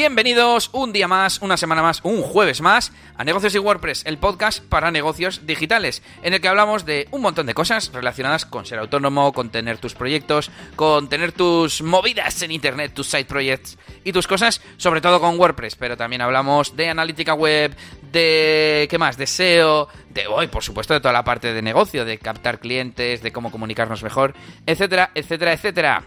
Bienvenidos un día más, una semana más, un jueves más a Negocios y WordPress, el podcast para negocios digitales, en el que hablamos de un montón de cosas relacionadas con ser autónomo, con tener tus proyectos, con tener tus movidas en Internet, tus side projects y tus cosas, sobre todo con WordPress, pero también hablamos de analítica web, de... ¿qué más? De SEO, de hoy, por supuesto, de toda la parte de negocio, de captar clientes, de cómo comunicarnos mejor, etcétera, etcétera, etcétera.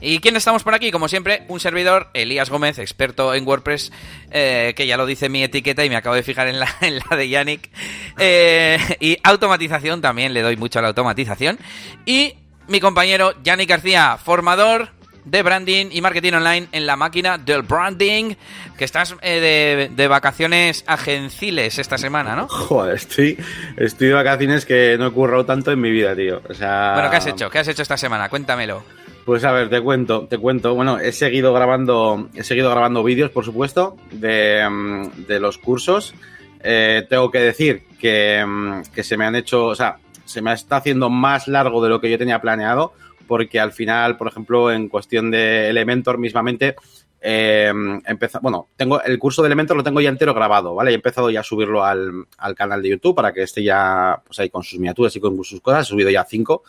¿Y quién estamos por aquí? Como siempre, un servidor, Elías Gómez, experto en WordPress, eh, que ya lo dice mi etiqueta y me acabo de fijar en la, en la de Yannick. Eh, y automatización, también le doy mucho a la automatización. Y mi compañero Yannick García, formador de branding y marketing online en la máquina del branding, que estás eh, de, de, vacaciones agenciles esta semana, ¿no? Joder, estoy, estoy de vacaciones que no he currado tanto en mi vida, tío. O sea... Bueno, ¿qué has hecho? ¿Qué has hecho esta semana? Cuéntamelo. Pues a ver, te cuento, te cuento. Bueno, he seguido grabando, he seguido grabando vídeos, por supuesto, de, de los cursos. Eh, tengo que decir que, que, se me han hecho, o sea, se me está haciendo más largo de lo que yo tenía planeado, porque al final, por ejemplo, en cuestión de Elementor mismamente, eh, empezó, bueno, tengo el curso de Elementor lo tengo ya entero grabado, ¿vale? He empezado ya a subirlo al, al canal de YouTube para que esté ya, pues ahí con sus miniaturas y con sus cosas. He subido ya cinco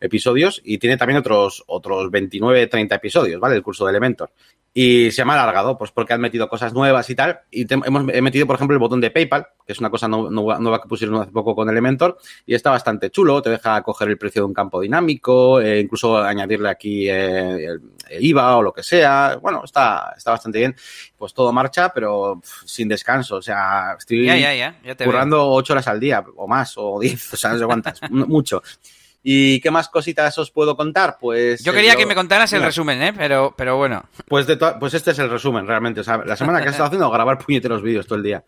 episodios y tiene también otros, otros 29, 30 episodios, ¿vale? El curso de Elementor. Y se ha alargado, pues porque han metido cosas nuevas y tal. Y te, hemos he metido, por ejemplo, el botón de PayPal, que es una cosa nueva, nueva que pusieron hace poco con Elementor, y está bastante chulo. Te deja coger el precio de un campo dinámico, eh, incluso añadirle aquí eh, el, el, IVA o lo que sea. Bueno, está, está bastante bien. Pues todo marcha, pero pff, sin descanso. O sea, estoy ya, ya, ya. Ya currando 8 horas al día, o más, o 10, o sea, no sé cuántas, mucho. ¿Y qué más cositas os puedo contar? Pues yo quería lo... que me contaras el resumen, ¿eh? Pero, pero bueno. Pues de pues este es el resumen, realmente. O sea, la semana que he estado haciendo grabar puñeteros vídeos todo el día.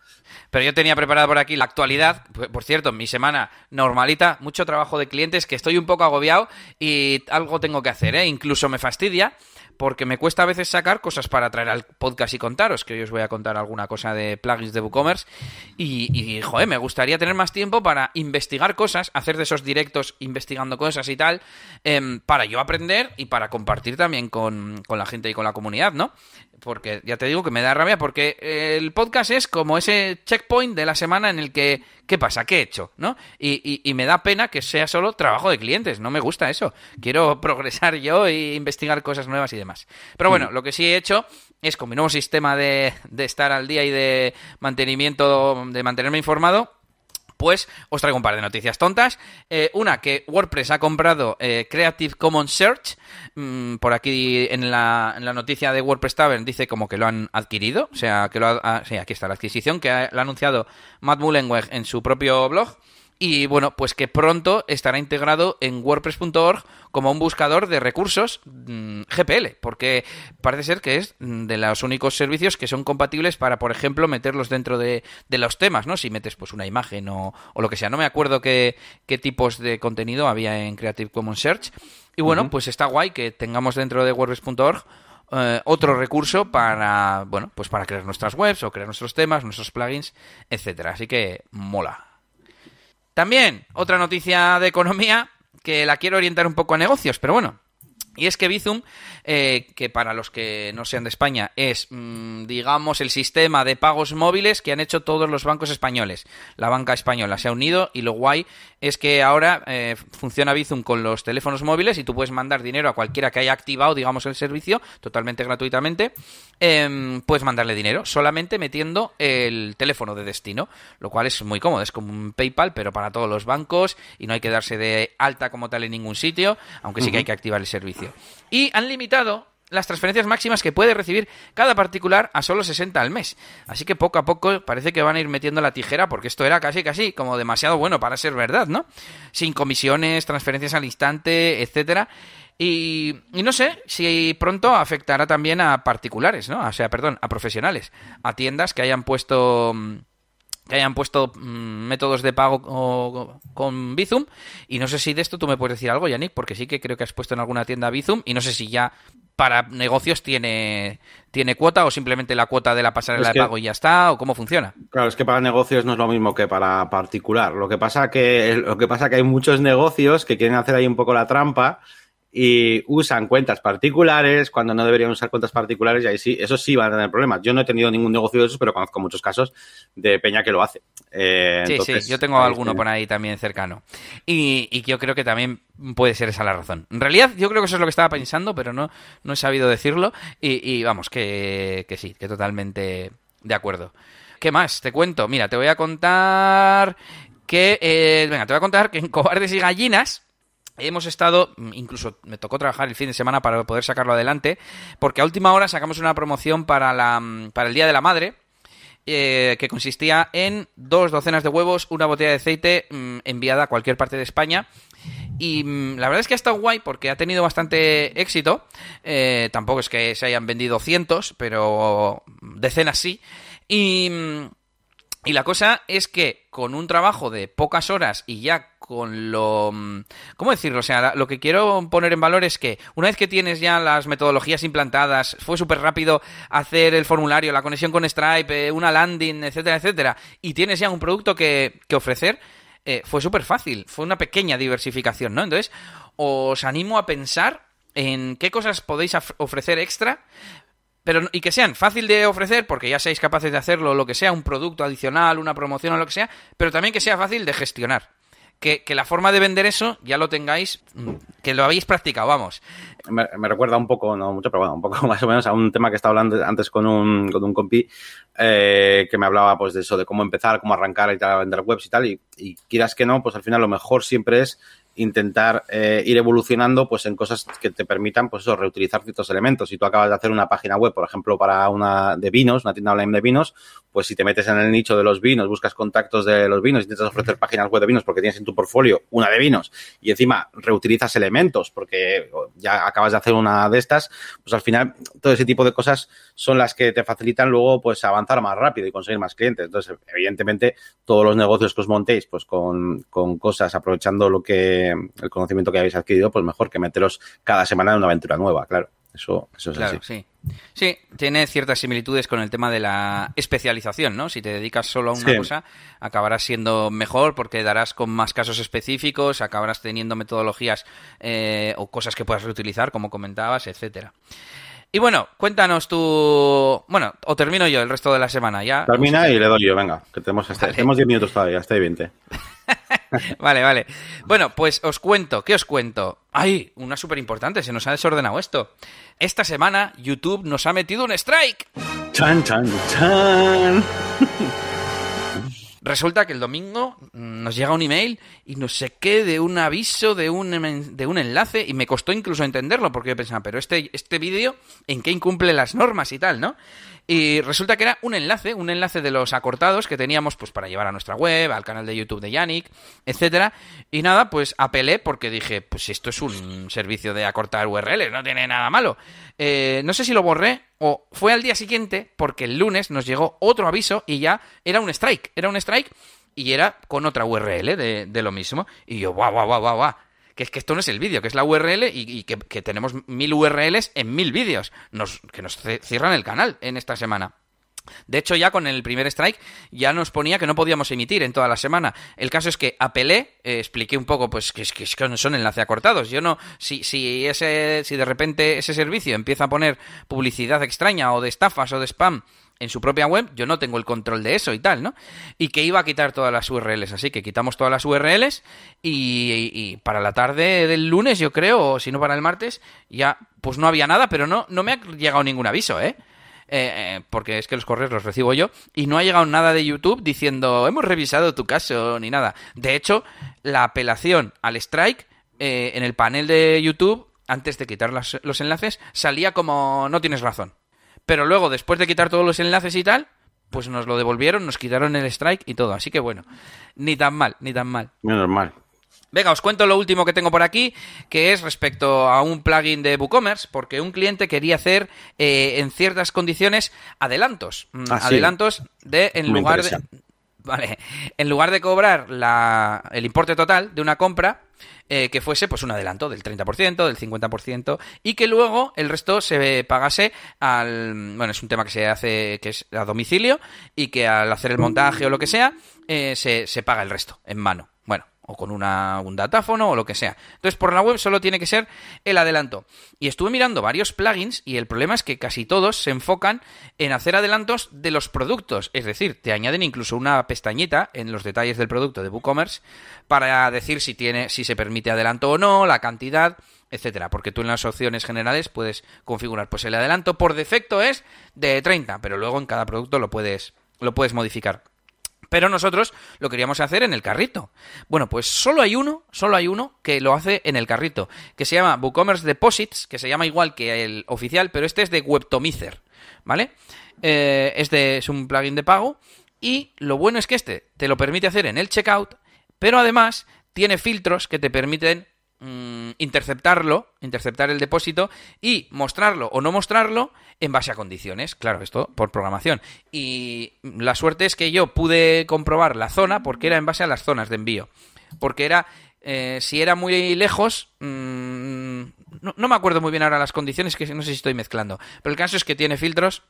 Pero yo tenía preparado por aquí la actualidad. Por cierto, mi semana normalita, mucho trabajo de clientes, que estoy un poco agobiado y algo tengo que hacer, ¿eh? Incluso me fastidia porque me cuesta a veces sacar cosas para traer al podcast y contaros, que hoy os voy a contar alguna cosa de plugins de WooCommerce. Y, y, joder, me gustaría tener más tiempo para investigar cosas, hacer de esos directos investigando cosas y tal, eh, para yo aprender y para compartir también con, con, la gente y con la comunidad, ¿no? Porque ya te digo que me da rabia porque el podcast es como ese checkpoint de la semana en el que, ¿qué pasa? ¿Qué he hecho? ¿No? Y, y, y me da pena que sea solo trabajo de clientes, no me gusta eso. Quiero progresar yo e investigar cosas nuevas y demás demás. Pero bueno, mm. lo que sí he hecho es con mi nuevo sistema de, de estar al día y de mantenimiento, de mantenerme informado, pues os traigo un par de noticias tontas. Eh, una, que WordPress ha comprado eh, Creative Commons Search. Mm, por aquí en la, en la, noticia de WordPress Tavern dice como que lo han adquirido. O sea, que lo ha... Ah, sí, aquí está la adquisición que ha, anunciado Matt Mullenweg en su propio blog. Y bueno, pues que pronto estará integrado en WordPress.org como un buscador de recursos mmm, GPL, porque parece ser que es de los únicos servicios que son compatibles para, por ejemplo, meterlos dentro de, de los temas, ¿no? Si metes pues una imagen o, o lo que sea. No me acuerdo qué, qué, tipos de contenido había en Creative Commons Search. Y bueno, uh -huh. pues está guay que tengamos dentro de WordPress.org eh, otro recurso para, bueno, pues para crear nuestras webs o crear nuestros temas, nuestros plugins, etcétera. Así que mola. También, otra noticia de economía que la quiero orientar un poco a negocios, pero bueno. Y es que Bizum, eh, que para los que no sean de España, es, mmm, digamos, el sistema de pagos móviles que han hecho todos los bancos españoles. La banca española se ha unido y lo guay es que ahora eh, funciona Bizum con los teléfonos móviles y tú puedes mandar dinero a cualquiera que haya activado, digamos, el servicio totalmente gratuitamente. Eh, puedes mandarle dinero solamente metiendo el teléfono de destino, lo cual es muy cómodo. Es como un PayPal, pero para todos los bancos y no hay que darse de alta como tal en ningún sitio, aunque sí que hay que activar el servicio. Y han limitado las transferencias máximas que puede recibir cada particular a solo 60 al mes. Así que poco a poco parece que van a ir metiendo la tijera porque esto era casi casi como demasiado bueno para ser verdad, ¿no? Sin comisiones, transferencias al instante, etcétera. Y, y, no sé si pronto afectará también a particulares, ¿no? O sea, perdón, a profesionales, a tiendas que hayan puesto que hayan puesto mm, métodos de pago con Bizum. Y no sé si de esto tú me puedes decir algo, Yannick, porque sí que creo que has puesto en alguna tienda Bizum y no sé si ya para negocios tiene, tiene cuota o simplemente la cuota de la pasarela de pago y ya está, o cómo funciona. Claro, es que para negocios no es lo mismo que para particular. Lo que pasa que, lo que pasa que hay muchos negocios que quieren hacer ahí un poco la trampa y usan cuentas particulares cuando no deberían usar cuentas particulares y ahí sí, eso sí van a tener problemas. Yo no he tenido ningún negocio de esos, pero conozco muchos casos de peña que lo hace. Eh, sí, sí, yo tengo alguno por ahí también cercano. Y, y, yo creo que también puede ser esa la razón. En realidad, yo creo que eso es lo que estaba pensando, pero no, no he sabido decirlo. Y, vamos, que, que sí, que totalmente de acuerdo. ¿Qué más? Te cuento. Mira, te voy a contar que... Eh, venga, te voy a contar que en Cobardes y Gallinas Hemos estado, incluso me tocó trabajar el fin de semana para poder sacarlo adelante, porque a última hora sacamos una promoción para, la, para el Día de la Madre, eh, que consistía en dos docenas de huevos, una botella de aceite mm, enviada a cualquier parte de España. Y mm, la verdad es que ha estado guay porque ha tenido bastante éxito. Eh, tampoco es que se hayan vendido cientos, pero decenas sí. Y, mm, y la cosa es que con un trabajo de pocas horas y ya con lo... Mm, ¿Cómo decirlo? O sea, lo que quiero poner en valor es que una vez que tienes ya las metodologías implantadas, fue súper rápido hacer el formulario, la conexión con Stripe, eh, una landing, etcétera, etcétera, y tienes ya un producto que, que ofrecer, eh, fue súper fácil, fue una pequeña diversificación, ¿no? Entonces, os animo a pensar en qué cosas podéis ofrecer extra pero y que sean fácil de ofrecer porque ya seáis capaces de hacerlo, lo que sea, un producto adicional, una promoción o lo que sea, pero también que sea fácil de gestionar que, la forma de vender eso ya lo tengáis, mm, que lo habéis practicado, vamos. Me, recuerda un poco, no mucho, pero bueno, un poco más o menos a un tema que estaba hablando antes con un, con un compi eh, que me hablaba pues de eso, de cómo empezar, cómo arrancar y tal, a vender webs y tal, y, y quieras que no, pues al final lo mejor siempre es intentar eh, ir evolucionando pues en cosas que te permitan pues eso, reutilizar ciertos elementos. Si tú acabas de hacer una página web, por ejemplo, para una de vinos, una tienda online de vinos, pues si te metes en el nicho de los vinos, buscas contactos de los vinos, intentas ofrecer páginas web de vinos porque tienes en tu portfolio una de vinos y encima reutilizas elementos porque ya acabas de hacer una de estas, pues al final todo ese tipo de cosas son las que te facilitan luego pues avanzar más rápido y conseguir más clientes. Entonces, evidentemente, todos los negocios que os montéis pues con, con cosas aprovechando lo que el conocimiento que habéis adquirido, pues mejor que meteros cada semana en una aventura nueva, claro. Eso, eso es así. Sí. sí, tiene ciertas similitudes con el tema de la especialización, ¿no? Si te dedicas solo a una cosa, acabarás siendo mejor porque darás con más casos específicos, acabarás teniendo metodologías eh, o cosas que puedas reutilizar, como comentabas, etcétera. Y bueno, cuéntanos tú. Bueno, o termino yo el resto de la semana ya. Termina y le doy yo, venga, que tenemos, hasta, tenemos 10 minutos todavía, está 20. vale, vale. Bueno, pues os cuento, ¿qué os cuento? ¡Ay! Una súper importante, se nos ha desordenado esto. Esta semana YouTube nos ha metido un strike. ¡Chan, chan, chan! Resulta que el domingo nos llega un email y no sé qué de un aviso, de un, de un enlace, y me costó incluso entenderlo, porque yo pensaba, pero este, este vídeo, ¿en qué incumple las normas y tal, no? Y resulta que era un enlace, un enlace de los acortados que teníamos pues para llevar a nuestra web, al canal de YouTube de Yannick, etcétera. Y nada, pues apelé porque dije, pues esto es un servicio de acortar URLs, no tiene nada malo. Eh, no sé si lo borré o fue al día siguiente porque el lunes nos llegó otro aviso y ya era un strike, era un strike y era con otra URL de, lo mismo. Y yo, guau, guau, guau, guau, guau que es que esto no es el vídeo, que es la URL y, que, tenemos mil URLs en mil vídeos, nos, que nos cierran el canal en esta semana. De hecho, ya con el primer strike ya nos ponía que no podíamos emitir en toda la semana. El caso es que apelé, eh, expliqué un poco, pues que, que, que son enlace acortados. Yo no, si, si ese, si de repente ese servicio empieza a poner publicidad extraña o de estafas o de spam en su propia web, yo no tengo el control de eso y tal, ¿no? Y que iba a quitar todas las URLs, así que quitamos todas las URLs y, para la tarde del lunes, yo creo, o si no para el martes, ya pues no había nada, pero no, no me ha llegado ningún aviso, ¿eh? Eh, porque es que los correos los recibo yo, y no ha llegado nada de YouTube diciendo hemos revisado tu caso ni nada. De hecho, la apelación al strike eh, en el panel de YouTube, antes de quitar los enlaces, salía como no tienes razón. Pero luego, después de quitar todos los enlaces y tal, pues nos lo devolvieron, nos quitaron el strike y todo. Así que bueno, ni tan mal, ni tan mal. Menos mal. Venga, os cuento lo último que tengo por aquí, que es respecto a un plugin de WooCommerce, porque un cliente quería hacer eh, en ciertas condiciones adelantos. Mm, ah, adelantos de, en lugar de Vale. En lugar de cobrar la, el importe total de una compra, eh, que fuese pues un adelanto del 30%, del 50% y que luego el resto se pagase al... Bueno, es un tema que se hace que es a domicilio y que al hacer el montaje o lo que sea eh, se, se paga el resto en mano. O con una, un datáfono o lo que sea. Entonces, por la web solo tiene que ser el adelanto. Y estuve mirando varios plugins y el problema es que casi todos se enfocan en hacer adelantos de los productos. Es decir, te añaden incluso una pestañita en los detalles del producto de WooCommerce para decir si tiene, si se permite adelanto o no, la cantidad, etcétera. Porque tú en las opciones generales puedes configurar, pues el adelanto por defecto es de 30, pero luego en cada producto lo puedes, lo puedes modificar. Pero nosotros lo queríamos hacer en el carrito. Bueno, pues solo hay uno, solo hay uno que lo hace en el carrito, que se llama WooCommerce Deposits, que se llama igual que el oficial, pero este es de Webtomizer, ¿vale? Eh, este es un plugin de pago y lo bueno es que este te lo permite hacer en el checkout, pero además tiene filtros que te permiten Mm, interceptarlo, interceptar el depósito y mostrarlo o no mostrarlo en base a condiciones. Claro, esto por programación. Y la suerte es que yo pude comprobar la zona porque era en base a las zonas de envío. Porque era, eh, si era muy lejos, mm, no, no, me acuerdo muy bien ahora las condiciones, que no sé si estoy mezclando. Pero el caso es que tiene filtros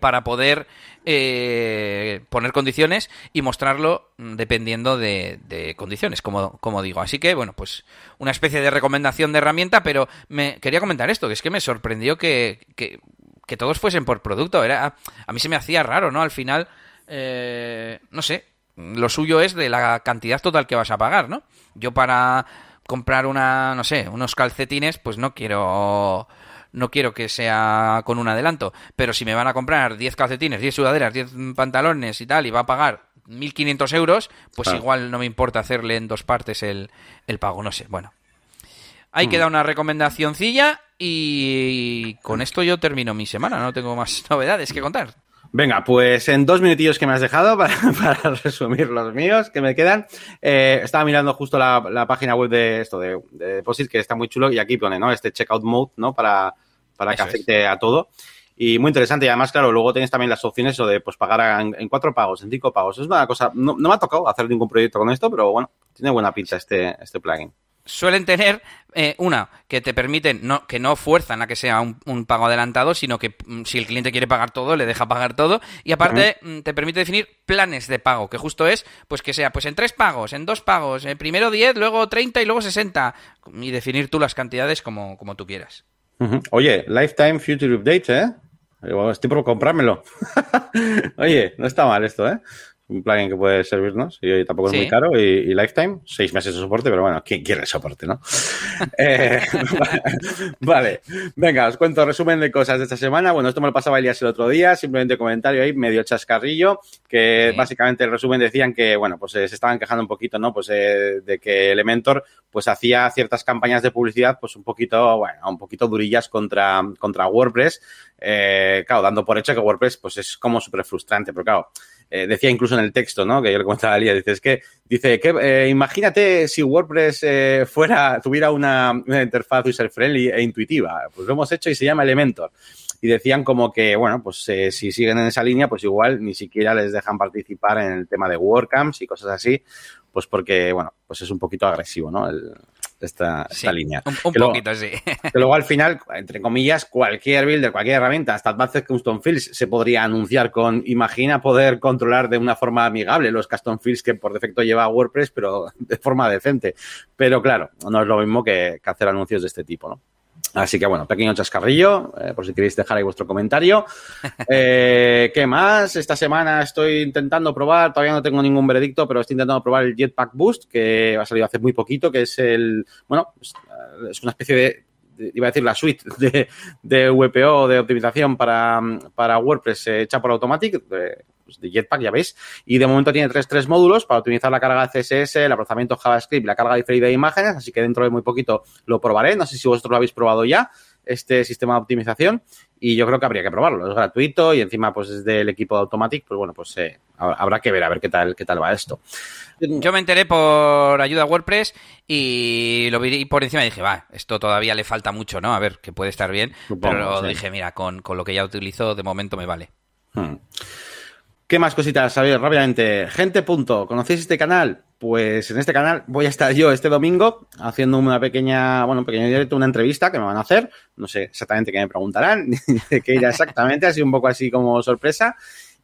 para poder eh, poner condiciones y mostrarlo dependiendo de, condiciones, como, digo. Así que, bueno, pues una especie de recomendación de herramienta, pero me quería comentar esto, que es que me sorprendió que, que, todos fuesen por producto. Era, a mí se me hacía raro, ¿no? Al final, eh, no sé, lo suyo es de la cantidad total que vas a pagar, ¿no? Yo para comprar una, no sé, unos calcetines, pues no quiero no quiero que sea con un adelanto, pero si me van a comprar 10 calcetines, 10 sudaderas, 10 pantalones y tal, y va a pagar 1.500 euros, pues igual no me importa hacerle en dos partes el, pago, no sé, bueno. Ahí mm. queda una recomendacioncilla y con esto yo termino mi semana, no tengo más novedades que contar. Venga, pues en dos minutillos que me has dejado para, resumir los míos que me quedan. Eh, estaba mirando justo la, página web de esto, de, Deposit, que está muy chulo, y aquí pone, ¿no? Este checkout mode, ¿no? Para, para que afecte a todo. Y muy interesante. Y además, claro, luego tienes también las opciones de pues pagar en, cuatro pagos, en cinco pagos. Es una cosa. No, no, me ha tocado hacer ningún proyecto con esto, pero bueno, tiene buena pinta este, este plugin suelen tener eh, una que te permiten no que no fuerzan a que sea un, pago adelantado sino que mm, si el cliente quiere pagar todo le deja pagar todo. Y aparte mm, te permite definir planes de pago que justo es pues que sea pues en tres pagos en dos pagos eh, primero 10 luego 30 y luego 60 y definir tú las cantidades como, como tú quieras. Oye lifetime future update eh estoy por comprármelo. Oye no está mal esto eh un plugin que puede servirnos y tampoco es muy caro y, lifetime, seis meses de soporte, pero bueno, ¿quién quiere soporte, no? Eh, vale, venga, os cuento resumen de cosas de esta semana. Bueno, esto me lo pasaba Elías el otro día, simplemente comentario ahí, medio chascarrillo, que básicamente el resumen decían que, bueno, pues eh, se estaban quejando un poquito, ¿no? Pues eh, de que Elementor, pues hacía ciertas campañas de publicidad, pues un poquito, bueno, un poquito durillas contra, contra WordPress, claro, dando por hecho que WordPress, pues es como súper frustrante, pero claro, eh, decía incluso en el texto, ¿no? Que yo le comentaba a Lía, dice, es que, dice, que eh, imagínate si WordPress eh, fuera, tuviera una, una interfaz user-friendly e intuitiva. Pues lo hemos hecho y se llama Elementor. Y decían como que, bueno, pues si siguen en esa línea, pues igual ni siquiera les dejan participar en el tema de WordCamps y cosas así, pues porque, bueno, pues es un poquito agresivo, ¿no? El, esta, esta línea. Un, poquito, sí. Que luego al final, entre comillas, cualquier builder, cualquier herramienta, hasta Advanced Custom Fields se podría anunciar con, imagina poder controlar de una forma amigable los custom fields que por defecto lleva WordPress, pero de forma decente. Pero claro, no es lo mismo que hacer anuncios de este tipo, ¿no? Así que bueno, pequeño chascarrillo, eh, por si queréis dejar ahí vuestro comentario. Eh, ¿Qué más? Esta semana estoy intentando probar, todavía no tengo ningún veredicto, pero estoy intentando probar el Jetpack Boost, que ha salido hace muy poquito, que es el, bueno, es eh, una especie de, iba a decir la suite de, de VPO de optimización para, para WordPress hecha por Automatic, pues, de Jetpack, ya veis. Y de momento tiene tres, tres módulos para optimizar la carga de CSS, el procesamiento JavaScript, la carga diferida de imágenes, así que dentro de muy poquito lo probaré. No sé si vosotros lo habéis probado ya, este sistema de optimización, y yo creo que habría que probarlo. Es gratuito y encima pues es del equipo de Automatic, pues bueno, pues eh, habrá que ver a ver qué tal, qué tal va esto. Yo me enteré por ayuda a WordPress y lo vi por encima y dije, va, esto todavía le falta mucho, ¿no? A ver, que puede estar bien. pero dije, mira, con, lo que ya utilizo, de momento me vale. Hmm. ¿Qué más cositas? A ver, rápidamente. Gente. ¿Conocéis este canal? Pues en este canal voy a estar yo este domingo haciendo una pequeña, bueno, un pequeño directo, una entrevista que me van a hacer. No sé exactamente qué me preguntarán, qué irá exactamente, así un poco así como sorpresa.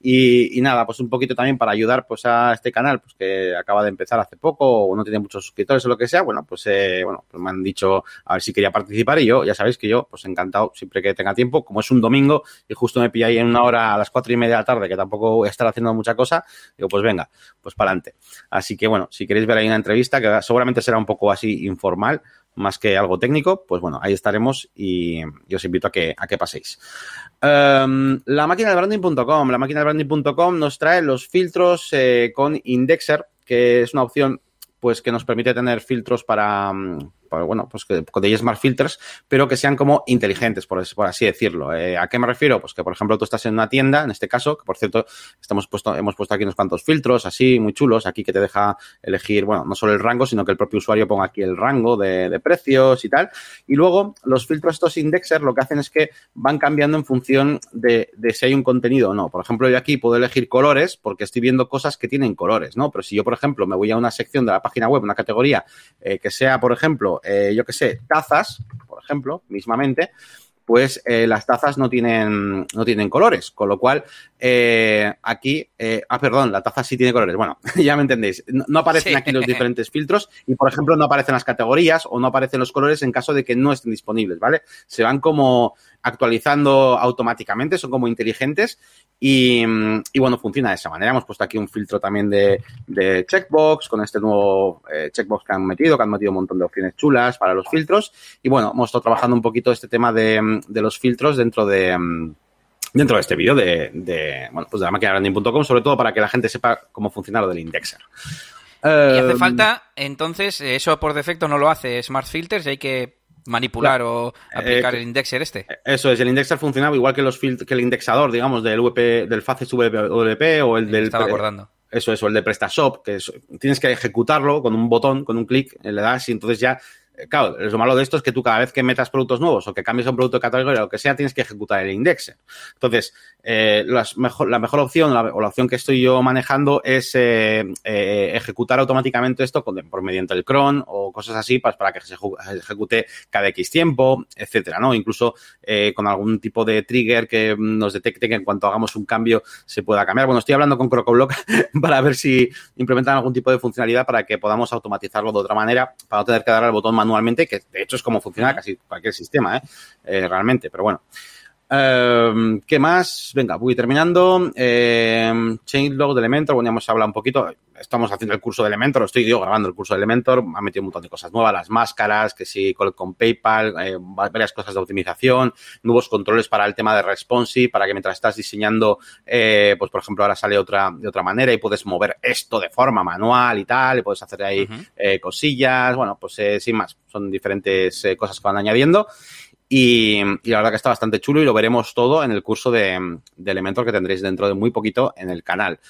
Y, nada, pues un poquito también para ayudar pues a este canal, pues que acaba de empezar hace poco o no tiene muchos suscriptores o lo que sea, bueno, pues eh, bueno, pues me han dicho a ver si quería participar y yo, ya sabéis que yo, pues encantado siempre que tenga tiempo, como es un domingo y justo me pilla ahí en una hora a las cuatro y media de la tarde, que tampoco voy a estar haciendo mucha cosa, digo, pues venga, pues para adelante. Así que bueno, si queréis ver ahí una entrevista, que seguramente será un poco así informal, más que algo técnico, pues bueno, ahí estaremos y, os invito a que, a que paséis. La máquina de branding.com. La máquina de branding.com nos trae los filtros eh, con Indexer, que es una opción pues que nos permite tener filtros para, mm, bueno, pues que de Smart Filters, pero que sean como inteligentes, por, así decirlo. Eh, ¿A qué me refiero? Pues que, por ejemplo, tú estás en una tienda, en este caso, que por cierto, estamos hemos puesto aquí unos cuantos filtros, así, muy chulos, aquí que te deja elegir, bueno, no solo el rango, sino que el propio usuario ponga aquí el rango de, precios y tal. Y luego, los filtros estos indexers lo que hacen es que van cambiando en función de, si hay un contenido o no. Por ejemplo, yo aquí puedo elegir colores porque estoy viendo cosas que tienen colores, ¿no? Pero si yo, por ejemplo, me voy a una sección de la página web, una categoría eh, que sea, por ejemplo, eh, yo qué sé, tazas, por ejemplo, mismamente, pues eh, las tazas no tienen, no tienen colores, con lo cual eh, aquí, eh, ah, perdón, la taza sí tiene colores, bueno, ya me entendéis, no, aparecen aquí los diferentes filtros y, por ejemplo, no aparecen las categorías o no aparecen los colores en caso de que no estén disponibles, ¿vale? Se van como actualizando automáticamente, son como inteligentes y, bueno, funciona de esa manera. Hemos puesto aquí un filtro también de, checkbox con este nuevo checkbox que han metido, que han metido un montón de opciones chulas para los filtros y bueno, hemos estado trabajando un poquito este tema de de los filtros dentro de dentro de este vídeo de, de, bueno, pues de la máquina branding.com, sobre todo para que la gente sepa cómo funciona lo del indexer. Y hace eh, falta, entonces, eso por defecto no lo hace Smart Filters y hay que manipular o aplicar eh, el indexer este. Eso es, el indexer funcionaba igual que los que el indexador, digamos, del VP, del Facet WP o el del... Estaba acordando. Eso, eso, el de PrestaShop, que tienes que ejecutarlo con un botón, con un clic, le das y entonces ya claro, lo malo de esto es que tú cada vez que metas productos nuevos o que cambies un producto de categoría o lo que sea, tienes que ejecutar el indexer. Entonces, eh, mejor, la mejor opción o la opción que estoy yo manejando es eh, eh, ejecutar automáticamente esto por mediante el cron o cosas así pues, para que se ejecute cada X tiempo, etcétera, ¿no? Incluso con algún tipo de trigger que nos detecte que en cuanto hagamos un cambio se pueda cambiar. Bueno, estoy hablando con CrocoBlock para ver si implementan algún tipo de funcionalidad para que podamos automatizarlo de otra manera, para no tener que dar al botón manualmente, que de hecho es como funciona casi cualquier sistema, ¿eh? eh realmente, pero bueno. Eh, ¿Qué más? Venga, voy terminando. Eh, Chainlog de Elementor, bueno, ya hemos hablado un poquito. Estamos haciendo el curso de Elementor, estoy yo grabando el curso de Elementor. Me ha metido un montón de cosas nuevas, las máscaras, que sí, con, PayPal, eh, varias cosas de optimización, nuevos controles para el tema de responsive, para que mientras estás diseñando, eh, pues por ejemplo, ahora sale otra de otra manera y puedes mover esto de forma manual y tal, y puedes hacer ahí eh, cosillas. Bueno, pues eh, sin más, son diferentes cosas que van añadiendo. Y, la verdad que está bastante chulo y lo veremos todo en el curso de, Elementor que tendréis dentro de muy poquito en el canal.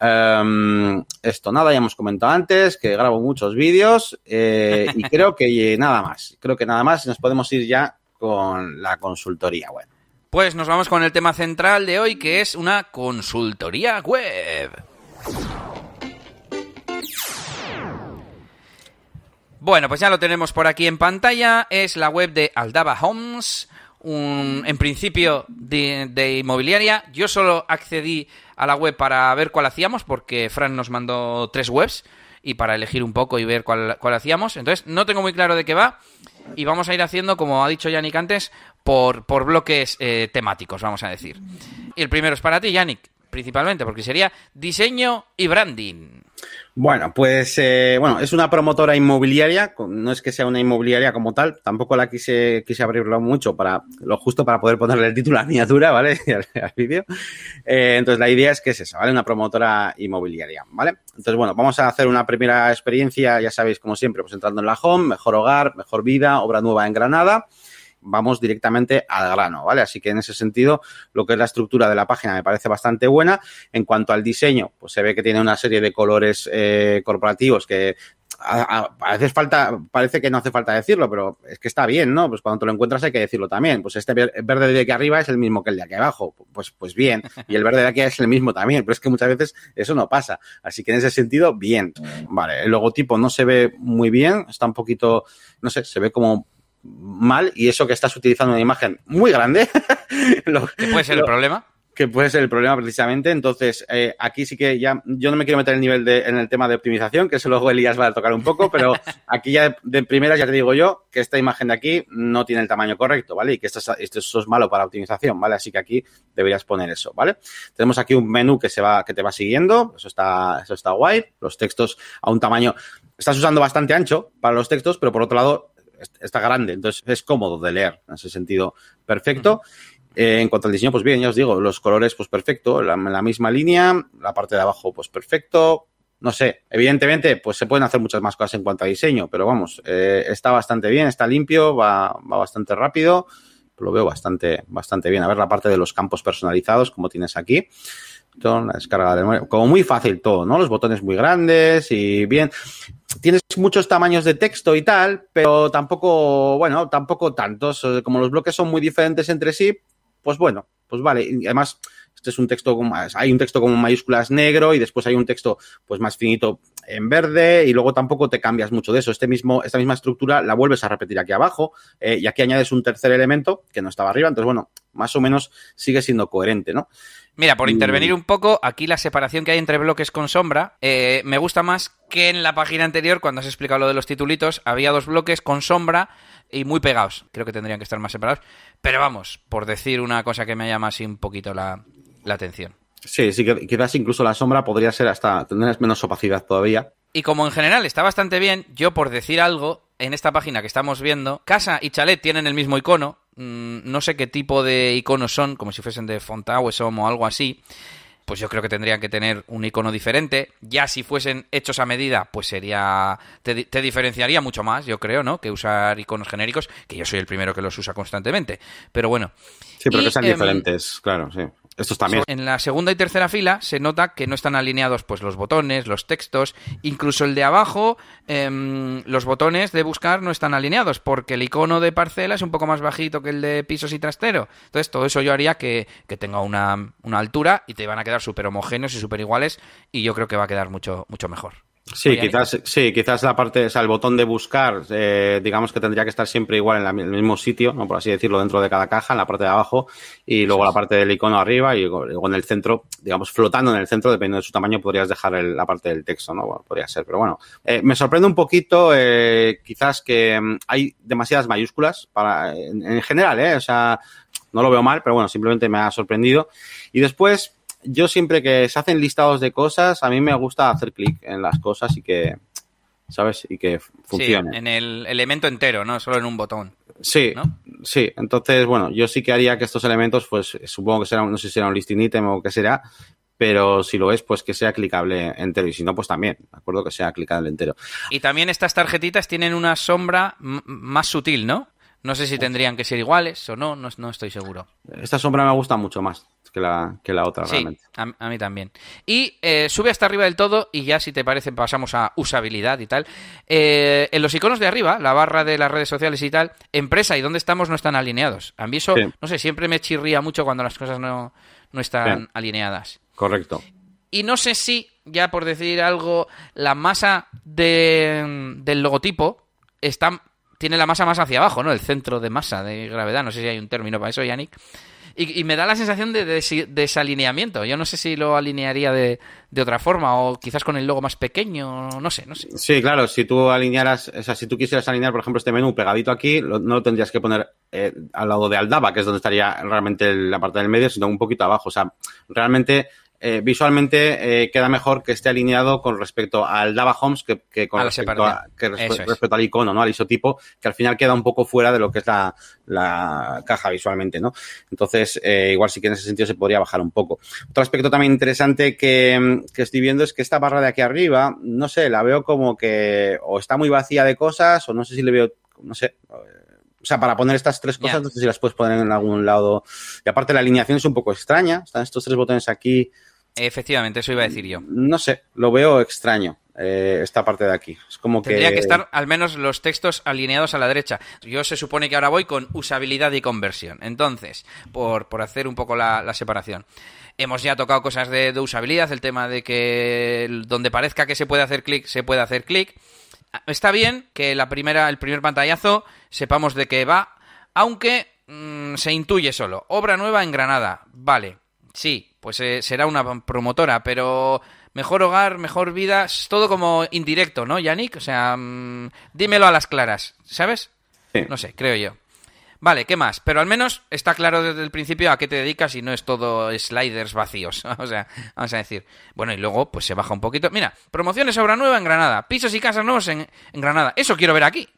Em, esto nada, ya hemos comentado antes que grabo muchos vídeos eh, y creo que nada más. Creo que nada más nos podemos ir ya con la consultoría web. Pues nos vamos con el tema central de hoy que es una consultoría web. Bueno, pues ya lo tenemos por aquí en pantalla. Es la web de Aldaba Homes, un, en principio de, inmobiliaria. Yo solo accedí a la web para ver cuál hacíamos, porque Fran nos mandó tres webs y para elegir un poco y ver cuál, hacíamos. Entonces, no tengo muy claro de qué va. Y vamos a ir haciendo, como ha dicho Yannick antes, por, por bloques eh, temáticos, vamos a decir. Y el primero es para ti, Yannick, principalmente, porque sería diseño y branding. Bueno, pues eh, bueno, es una promotora inmobiliaria, no es que sea una inmobiliaria como tal, tampoco la quise, quise abrirlo mucho para lo justo para poder ponerle el título a la miniatura, ¿vale? al, vídeo. Eh, entonces la idea es que es esa, ¿vale? Una promotora inmobiliaria, ¿vale? Entonces, bueno, vamos a hacer una primera experiencia, ya sabéis, como siempre, pues entrando en la home, mejor hogar, mejor vida, obra nueva en Granada vamos directamente al grano, ¿vale? Así que en ese sentido, lo que es la estructura de la página me parece bastante buena. En cuanto al diseño, pues se ve que tiene una serie de colores eh, corporativos que a, veces falta, parece que no hace falta decirlo, pero es que está bien, ¿no? Pues cuando te lo encuentras hay que decirlo también. Pues este verde de aquí arriba es el mismo que el de aquí abajo. Pues, pues bien. Y el verde de aquí es el mismo también. Pero es que muchas veces eso no pasa. Así que en ese sentido, bien. Vale, el logotipo no se ve muy bien, está un poquito, no sé, se ve como mal y eso que estás utilizando una imagen muy grande. ¿Qué puede ser el problema? que puede ser el problema precisamente. Entonces, eh, aquí sí que ya, yo no me quiero meter el nivel de, en el tema de optimización, que eso luego Elías va a tocar un poco, pero aquí ya de primera ya te digo yo que esta imagen de aquí no tiene el tamaño correcto, ¿vale? Y que esto, esto, es malo para optimización, ¿vale? Así que aquí deberías poner eso, ¿vale? Tenemos aquí un menú que se va, que te va siguiendo, eso está, eso está guay. Los textos a un tamaño, estás usando bastante ancho para los textos, pero por otro lado está grande, entonces es cómodo de leer en ese sentido perfecto. Eh, en cuanto al diseño, pues bien, ya os digo, los colores, pues perfecto, la, misma línea, la parte de abajo, pues perfecto, no sé, evidentemente, pues se pueden hacer muchas más cosas en cuanto a diseño, pero vamos, eh, está bastante bien, está limpio, va, va bastante rápido, lo veo bastante, bastante bien. A ver la parte de los campos personalizados, como tienes aquí. La descarga de como muy fácil todo, ¿no? Los botones muy grandes y bien. Tienes muchos tamaños de texto y tal, pero tampoco, bueno, tampoco tantos. Como los bloques son muy diferentes entre sí, pues bueno, pues vale. Y además, este es un texto hay un texto con mayúsculas negro y después hay un texto pues más finito en verde y luego tampoco te cambias mucho de eso. Este mismo, esta misma estructura la vuelves a repetir aquí abajo eh, y aquí añades un tercer elemento que no estaba arriba. Entonces, bueno, más o menos sigue siendo coherente, ¿no? Mira, por intervenir un poco, aquí la separación que hay entre bloques con sombra eh, me gusta más que en la página anterior, cuando has explicado lo de los titulitos, había dos bloques con sombra y muy pegados. Creo que tendrían que estar más separados. Pero vamos, por decir una cosa que me llama así un poquito la, atención. Sí, sí, quizás incluso la sombra podría ser hasta tener menos opacidad todavía. Y como en general está bastante bien, yo por decir algo, en esta página que estamos viendo, casa y chalet tienen el mismo icono, Mm, no sé qué tipo de iconos son, como si fuesen de Fontauesom o algo así, pues yo creo que tendrían que tener un icono diferente. Ya si fuesen hechos a medida, pues sería. Te, diferenciaría mucho más, yo creo, ¿no? Que usar iconos genéricos, que yo soy el primero que los usa constantemente. Pero bueno. Sí, pero que sean em, diferentes, claro, sí. En la segunda y tercera fila se nota que no están alineados pues los botones, los textos, incluso el de abajo, em, los botones de buscar no están alineados porque el icono de parcela es un poco más bajito que el de pisos y trastero. Entonces todo eso yo haría que, tenga una, una altura y te van a quedar súper homogéneos y súper iguales y yo creo que va a quedar mucho, mucho mejor. Sí, quizás, sí, quizás la parte, o sea, el botón de buscar, eh, digamos que tendría que estar siempre igual en, el mismo sitio, ¿no? por así decirlo, dentro de cada caja, en la parte de abajo, y luego la parte del icono arriba, y luego en el centro, digamos, flotando en el centro, dependiendo de su tamaño, podrías dejar la parte del texto, ¿no? podría ser, pero bueno. Eh, me sorprende un poquito, eh, quizás que mm, hay demasiadas mayúsculas para, en, en general, ¿eh? O sea, no lo veo mal, pero bueno, simplemente me ha sorprendido. Y después, yo siempre que se hacen listados de cosas, a mí me gusta hacer clic en las cosas y que, ¿sabes? Y que funcione. Sí, en el elemento entero, no solo en un botón. Sí, sí. Entonces, bueno, yo sí que haría que estos elementos, pues supongo que será, no sé si será un listing item o qué será, pero si lo es, pues que sea clicable entero. Y si no, pues también, ¿de acuerdo? Que sea clicable entero. Y también estas tarjetitas tienen una sombra más sutil, ¿no? No sé si tendrían que ser iguales o no, no, estoy seguro. Esta sombra me gusta mucho más que la, que la otra, sí, A, mí también. Y eh, sube hasta arriba del todo y ya si te parece pasamos a usabilidad y tal. Eh, en los iconos de arriba, la barra de las redes sociales y tal, empresa y dónde estamos no están alineados. A mí eso, no sé, siempre me chirría mucho cuando las cosas no, están alineadas. Correcto. Y no sé si, ya por decir algo, la masa de, del logotipo está tiene la masa más hacia abajo, ¿no? El centro de masa, de gravedad. No sé si hay un término para eso, Yannick. Y, me da la sensación de, desalineamiento. Yo no sé si lo alinearía de, otra forma o quizás con el logo más pequeño, no sé, no sé. Sí, claro, si tú alinearas, o sea, si tú quisieras alinear, por ejemplo, este menú pegadito aquí, no lo tendrías que poner eh, al lado de Aldaba, que es donde estaría realmente la parte del medio, sino un poquito abajo. O sea, realmente eh, visualmente eh, queda mejor que esté alineado con respecto al Dava Homes que, con respecto, al icono, ¿no? Al isotipo, que al final queda un poco fuera de lo que es la, caja visualmente, ¿no? Entonces, eh, igual sí que en ese sentido se podría bajar un poco. Otro aspecto también interesante que, que estoy viendo es que esta barra de aquí arriba, no sé, la veo como que o está muy vacía de cosas o no sé si le veo, no sé, o sea, para poner estas tres cosas, no sé si las puedes poner en algún lado. Y aparte la alineación es un poco extraña. Están estos tres botones aquí Efectivamente, eso iba a decir yo. No sé, lo veo extraño. eh, esta parte de aquí. Es como Tendría que... estar al menos los textos alineados a la derecha. Yo se supone que ahora voy con usabilidad y conversión. Entonces, por, por hacer un poco la, separación. Hemos ya tocado cosas de, de, usabilidad, el tema de que donde parezca que se puede hacer clic, se puede hacer clic. Está bien que la primera, el primer pantallazo sepamos de qué va, aunque mm, se intuye solo. Obra nueva en Granada. Vale, sí, pues eh, será una promotora, pero mejor hogar, mejor vida, es todo como indirecto, ¿no, Yannick? O sea, mm, dímelo a las claras, ¿sabes? No sé, creo yo. Vale, ¿qué más? Pero al menos está claro desde el principio a qué te dedicas y no es todo sliders vacíos. o sea, vamos a decir. Bueno, y luego pues se baja un poquito. Mira, promociones obra nueva en Granada, pisos y casas nuevos en, Granada. Eso quiero ver aquí.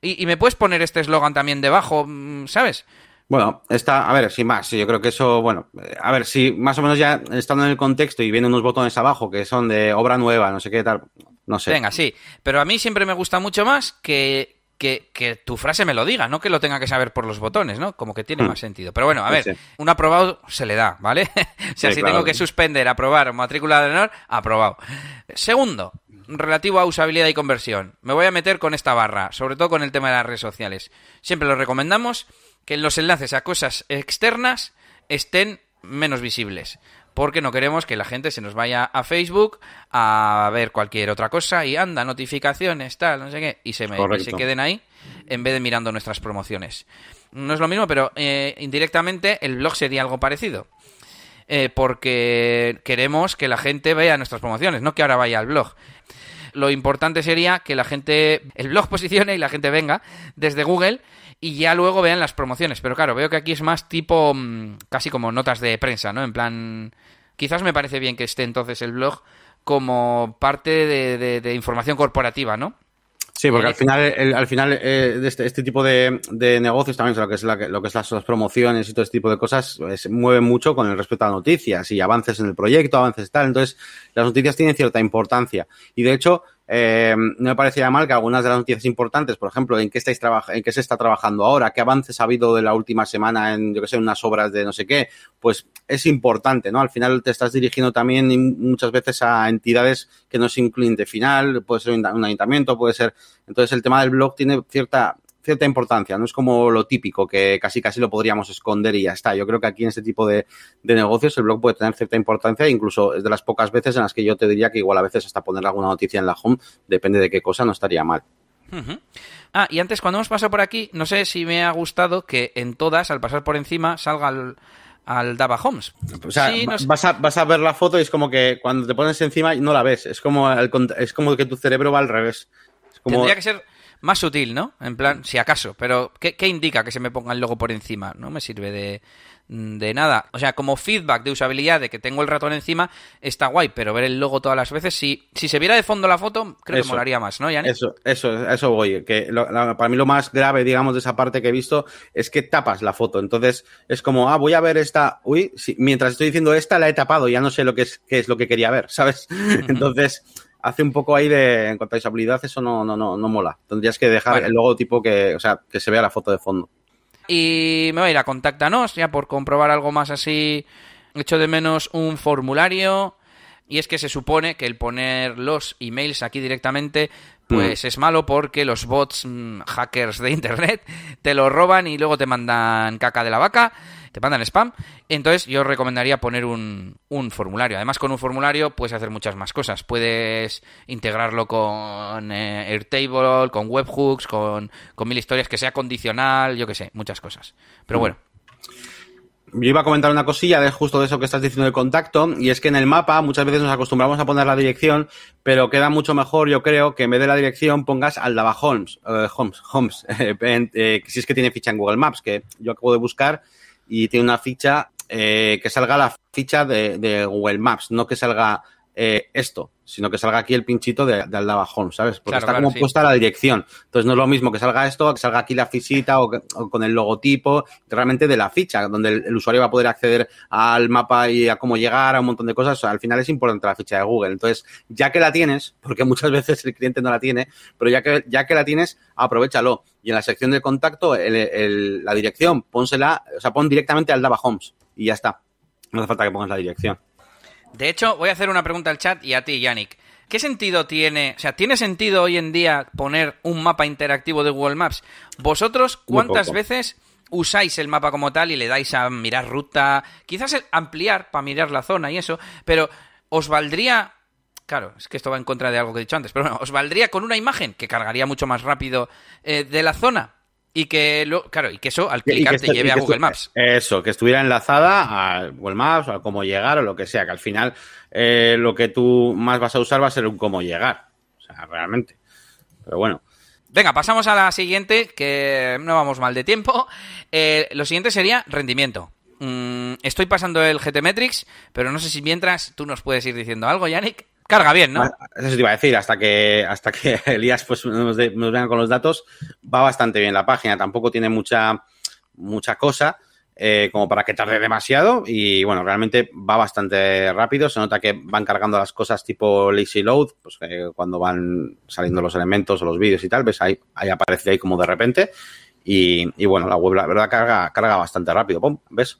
Y, y me puedes poner este eslogan también debajo, mm, ¿sabes? Bueno, está, a ver, sin más, yo creo que eso, bueno, a ver, si más o menos ya estando en el contexto y viendo unos botones abajo que son de obra nueva, no sé qué tal, no sé. Venga, sí, pero a mí siempre me gusta mucho más que, que, tu frase me lo diga, no que lo tenga que saber por los botones, ¿no? Como que tiene hmm. más sentido. Pero bueno, a ver, un aprobado se le da, ¿vale? o sea, si tengo que suspender, aprobar matrícula de honor, aprobado. Segundo, relativo a usabilidad y conversión. Me voy a meter con esta barra, sobre todo con el tema de las redes sociales. Siempre lo recomendamos que los enlaces a cosas externas estén menos visibles. Porque no queremos que la gente se nos vaya a Facebook a ver cualquier otra cosa y anda, notificaciones, tal, no sé qué, y se, me, se queden ahí en vez de mirando nuestras promociones. No es lo mismo, pero eh, indirectamente el blog sería algo parecido. Eh, porque queremos que la gente vea nuestras promociones, no que ahora vaya al blog. Lo importante sería que la gente, el blog posicione y la gente venga desde Google y ya luego vean las promociones. Pero claro, veo que aquí es más tipo mm, casi como notas de prensa, ¿no? En plan, quizás me parece bien que esté entonces el blog como parte de, información corporativa, ¿no? Sí, porque al final, al final eh, de este, este, tipo de, negocios también, lo que es, lo que es las, promociones y todo este tipo de cosas, eh, se mueven mucho con el respecto a noticias y avances en el proyecto, avances tal. Entonces, las noticias tienen cierta importancia. Y de hecho, eh, no me parecía mal que algunas de las noticias importantes, por ejemplo, en qué estáis en qué se está trabajando ahora, qué avances ha habido de la última semana en, yo que sé, unas obras de no sé qué, pues es importante, ¿no? Al final te estás dirigiendo también muchas veces a entidades que no se incluyen de final, puede ser un ayuntamiento, puede ser. Entonces el tema del blog tiene cierta cierta importancia, no es como lo típico que casi casi lo podríamos esconder y ya está. Yo creo que aquí en este tipo de, negocios el blog puede tener cierta importancia, incluso es de las pocas veces en las que yo te diría que igual a veces hasta poner alguna noticia en la home, depende de qué cosa, no estaría mal. Ah, y antes cuando hemos pasado por aquí, no sé si me ha gustado que en todas, al pasar por encima, salga al, al Dava Homes. O sea, vas, a, vas a ver la foto y es como que cuando te pones encima no la ves. Es como, es como que tu cerebro va al revés. Tendría que ser más sutil, ¿no? En plan, si acaso. Pero, ¿qué, indica que se me ponga el logo por encima? No me sirve de, de nada. O sea, como feedback de usabilidad de que tengo el ratón encima, está guay, pero ver el logo todas las veces, si, si se viera de fondo la foto, creo que molaría más, ¿no, Yanni? Eso, eso, eso voy. Que para mí lo más grave, digamos, de esa parte que he visto es que tapas la foto. Entonces, es como, ah, voy a ver esta. Uy, mientras estoy diciendo esta, la he tapado, ya no sé lo que es, qué es lo que quería ver, ¿sabes? Entonces hace un poco ahí de, en cuanto a usabilidad, eso no, no, no, no mola. Tendrías que dejar el logotipo que, o sea, que se vea la foto de fondo. Y me voy a ir a Contáctanos, ya por comprobar algo más así. Echo de menos un formulario. Y es que se supone que el poner los emails aquí directamente, pues mm. es malo porque los bots mm, hackers de internet te lo roban y luego te mandan caca de la vaca te mandan spam. Entonces yo recomendaría poner un, un, formulario. Además con un formulario puedes hacer muchas más cosas. Puedes integrarlo con eh, Airtable, con webhooks, con, con mil historias, que sea condicional, yo que sé, muchas cosas. Pero bueno. Yo iba a comentar una cosilla de justo de eso que estás diciendo del contacto, y es que en el mapa muchas veces nos acostumbramos a poner la dirección, pero queda mucho mejor, yo creo, que en vez de la dirección pongas Aldaba Holmes, eh, Holmes, Holmes, eh, si es que tiene ficha en Google Maps, que yo acabo de buscar y tiene una ficha eh, que salga la ficha de, Google Maps, no que salga eh, esto, sino que salga aquí el pinchito de, de Aldaba Home, ¿sabes? Porque está como puesta la dirección. Entonces no es lo mismo que salga esto, que salga aquí la fichita o, con el logotipo realmente de la ficha, donde el, usuario va a poder acceder al mapa y a cómo llegar a un montón de cosas. al final es importante la ficha de Google. Entonces, ya que la tienes, porque muchas veces el cliente no la tiene, pero ya que, ya que la tienes, aprovechalo. Y en la sección de contacto, la dirección, pónsela, o sea, pon directamente Aldaba Homes y ya está. No hace falta que pongas la dirección. De hecho, voy a hacer una pregunta al chat y a ti, Yannick. ¿Qué sentido tiene? O sea, ¿tiene sentido hoy en día poner un mapa interactivo de Google Maps? ¿Vosotros cuántas veces usáis el mapa como tal y le dais a mirar ruta? Quizás ampliar para mirar la zona y eso, pero ¿os valdría Claro, es que esto va en contra de algo que he dicho antes, pero bueno, ¿os valdría con una imagen que cargaría mucho más rápido eh, de la zona? Y que, lo, claro, y que eso al clicar te lleve a Google Maps. Eso, que estuviera enlazada a Google Maps, o a cómo llegar o lo que sea, que al final eh, lo que tú más vas a usar va a ser un cómo llegar. O sea, realmente. Pero bueno. Venga, pasamos a la siguiente, que no vamos mal de tiempo. Eh, lo siguiente sería rendimiento. Mm, estoy pasando el GT Metrics, pero no sé si mientras tú nos puedes ir diciendo algo, Yannick. Carga bien, ¿no? Eso te iba a decir, hasta que, hasta que Elías pues, nos, venga con los datos, va bastante bien la página. Tampoco tiene mucha, mucha cosa eh, como para que tarde demasiado. Y bueno, realmente va bastante rápido. Se nota que van cargando las cosas tipo lazy load, pues eh, cuando van saliendo los elementos o los vídeos y tal, ves ahí, ahí aparece ahí como de repente. Y, y bueno, la web, la verdad, carga, carga bastante rápido. ¡Pum! ¿Ves?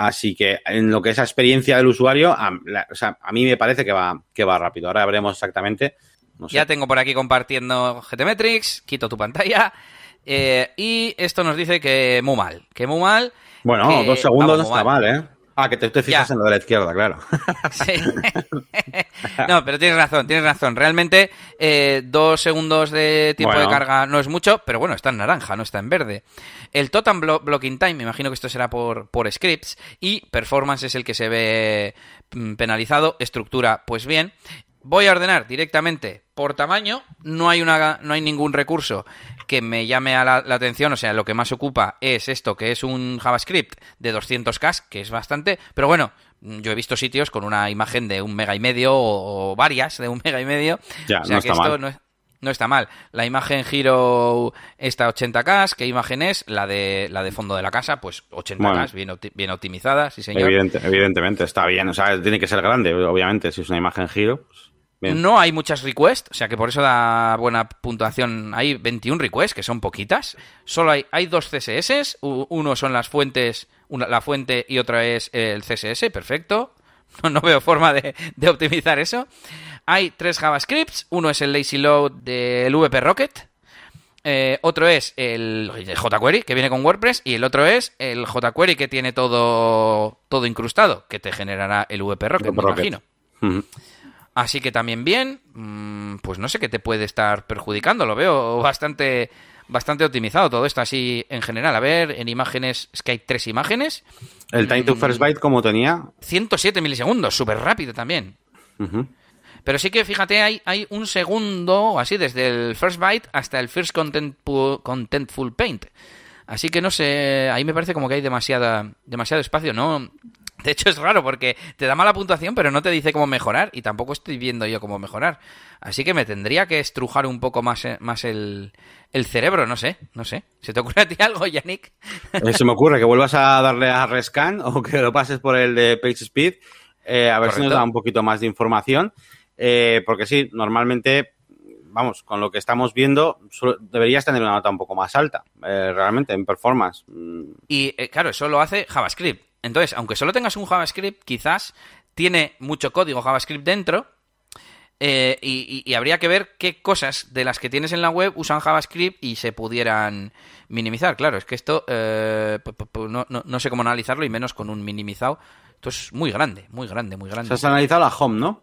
Así que en lo que es la experiencia del usuario, a, o sea, a mí me parece que va, que va rápido. Ahora veremos exactamente. Ya tengo por aquí compartiendo GTmetrix, quito tu pantalla. Eh, y esto nos dice que muy mal. Que muy mal. Bueno, dos segundos no está mal, ¿eh? Ah, que te, te fijas en lo de la izquierda, claro. Sí. no, pero tienes razón, tienes razón. Realmente, eh, dos segundos de tiempo de carga no es mucho, pero bueno, está en naranja, no está en verde. El Total Blocking Time, me imagino que esto será por, por scripts, y Performance es el que se ve mm, penalizado, estructura, pues bien. Voy a ordenar directamente por tamaño, no hay, una, no hay ningún recurso que me llame a la, atención, o sea, lo que más ocupa es esto, que es un JavaScript de 200K, que es bastante, pero bueno, yo he visto sitios con una imagen de un mega y medio o, varias de un mega y medio, ya, o sea que esto no, está mal. La imagen giro está 80K, ¿qué imagen es? La de, la de fondo de la casa, pues 80K, bien, bien optimizada, sí señor. evidentemente, está bien, o sea, tiene que ser grande, obviamente, si es una imagen giro, pues no hay muchas requests, o sea que por eso da buena puntuación. Hay 21 requests, que son poquitas. Solo hay, hay dos CSS, uno son las fuentes, una, la fuente y otra es el CSS, perfecto. No, veo forma de, optimizar eso. Hay tres JavaScripts, uno es el lazy load del VP Rocket, eh, otro es el, jQuery que viene con WordPress y el otro es el jQuery que tiene todo, todo incrustado, que te generará el VP Rocket, me imagino. Así que también bien, mm, pues no sé qué te puede estar perjudicando, lo veo bastante bastante optimizado todo esto así en general. A ver, en imágenes, es que hay tres imágenes. ¿El time to first byte como tenía? 107 milisegundos, súper rápido también. Pero sí que fíjate, hay, hay un segundo, así, desde el first byte hasta el first content, contentful paint. Así que no sé, ahí me parece como que hay demasiada, demasiado espacio, ¿no? De hecho, es raro porque te da mala puntuación, pero no te dice cómo mejorar y tampoco estoy viendo yo cómo mejorar. Así que me tendría que estrujar un poco más, eh, más el, cerebro, no sé, no sé. ¿Se te ocurre a ti algo, Yannick? Eh, se me ocurre que vuelvas a darle a Rescan o que lo pases por el de PageSpeed, eh, a ver si nos da un poquito más de información. porque sí, normalmente, vamos, con lo que estamos viendo, deberías tener una nota un poco más alta, realmente, en performance. Y claro, eso lo hace JavaScript. Entonces, aunque solo tengas un JavaScript, quizás tiene mucho código JavaScript dentro eh, y, habría que ver qué cosas de las que tienes en la web usan JavaScript y se pudieran minimizar. Claro, es que esto eh, no, sé cómo analizarlo y menos con un minimizado. Esto es muy grande, muy grande, muy grande. Se has analizado la home, ¿no?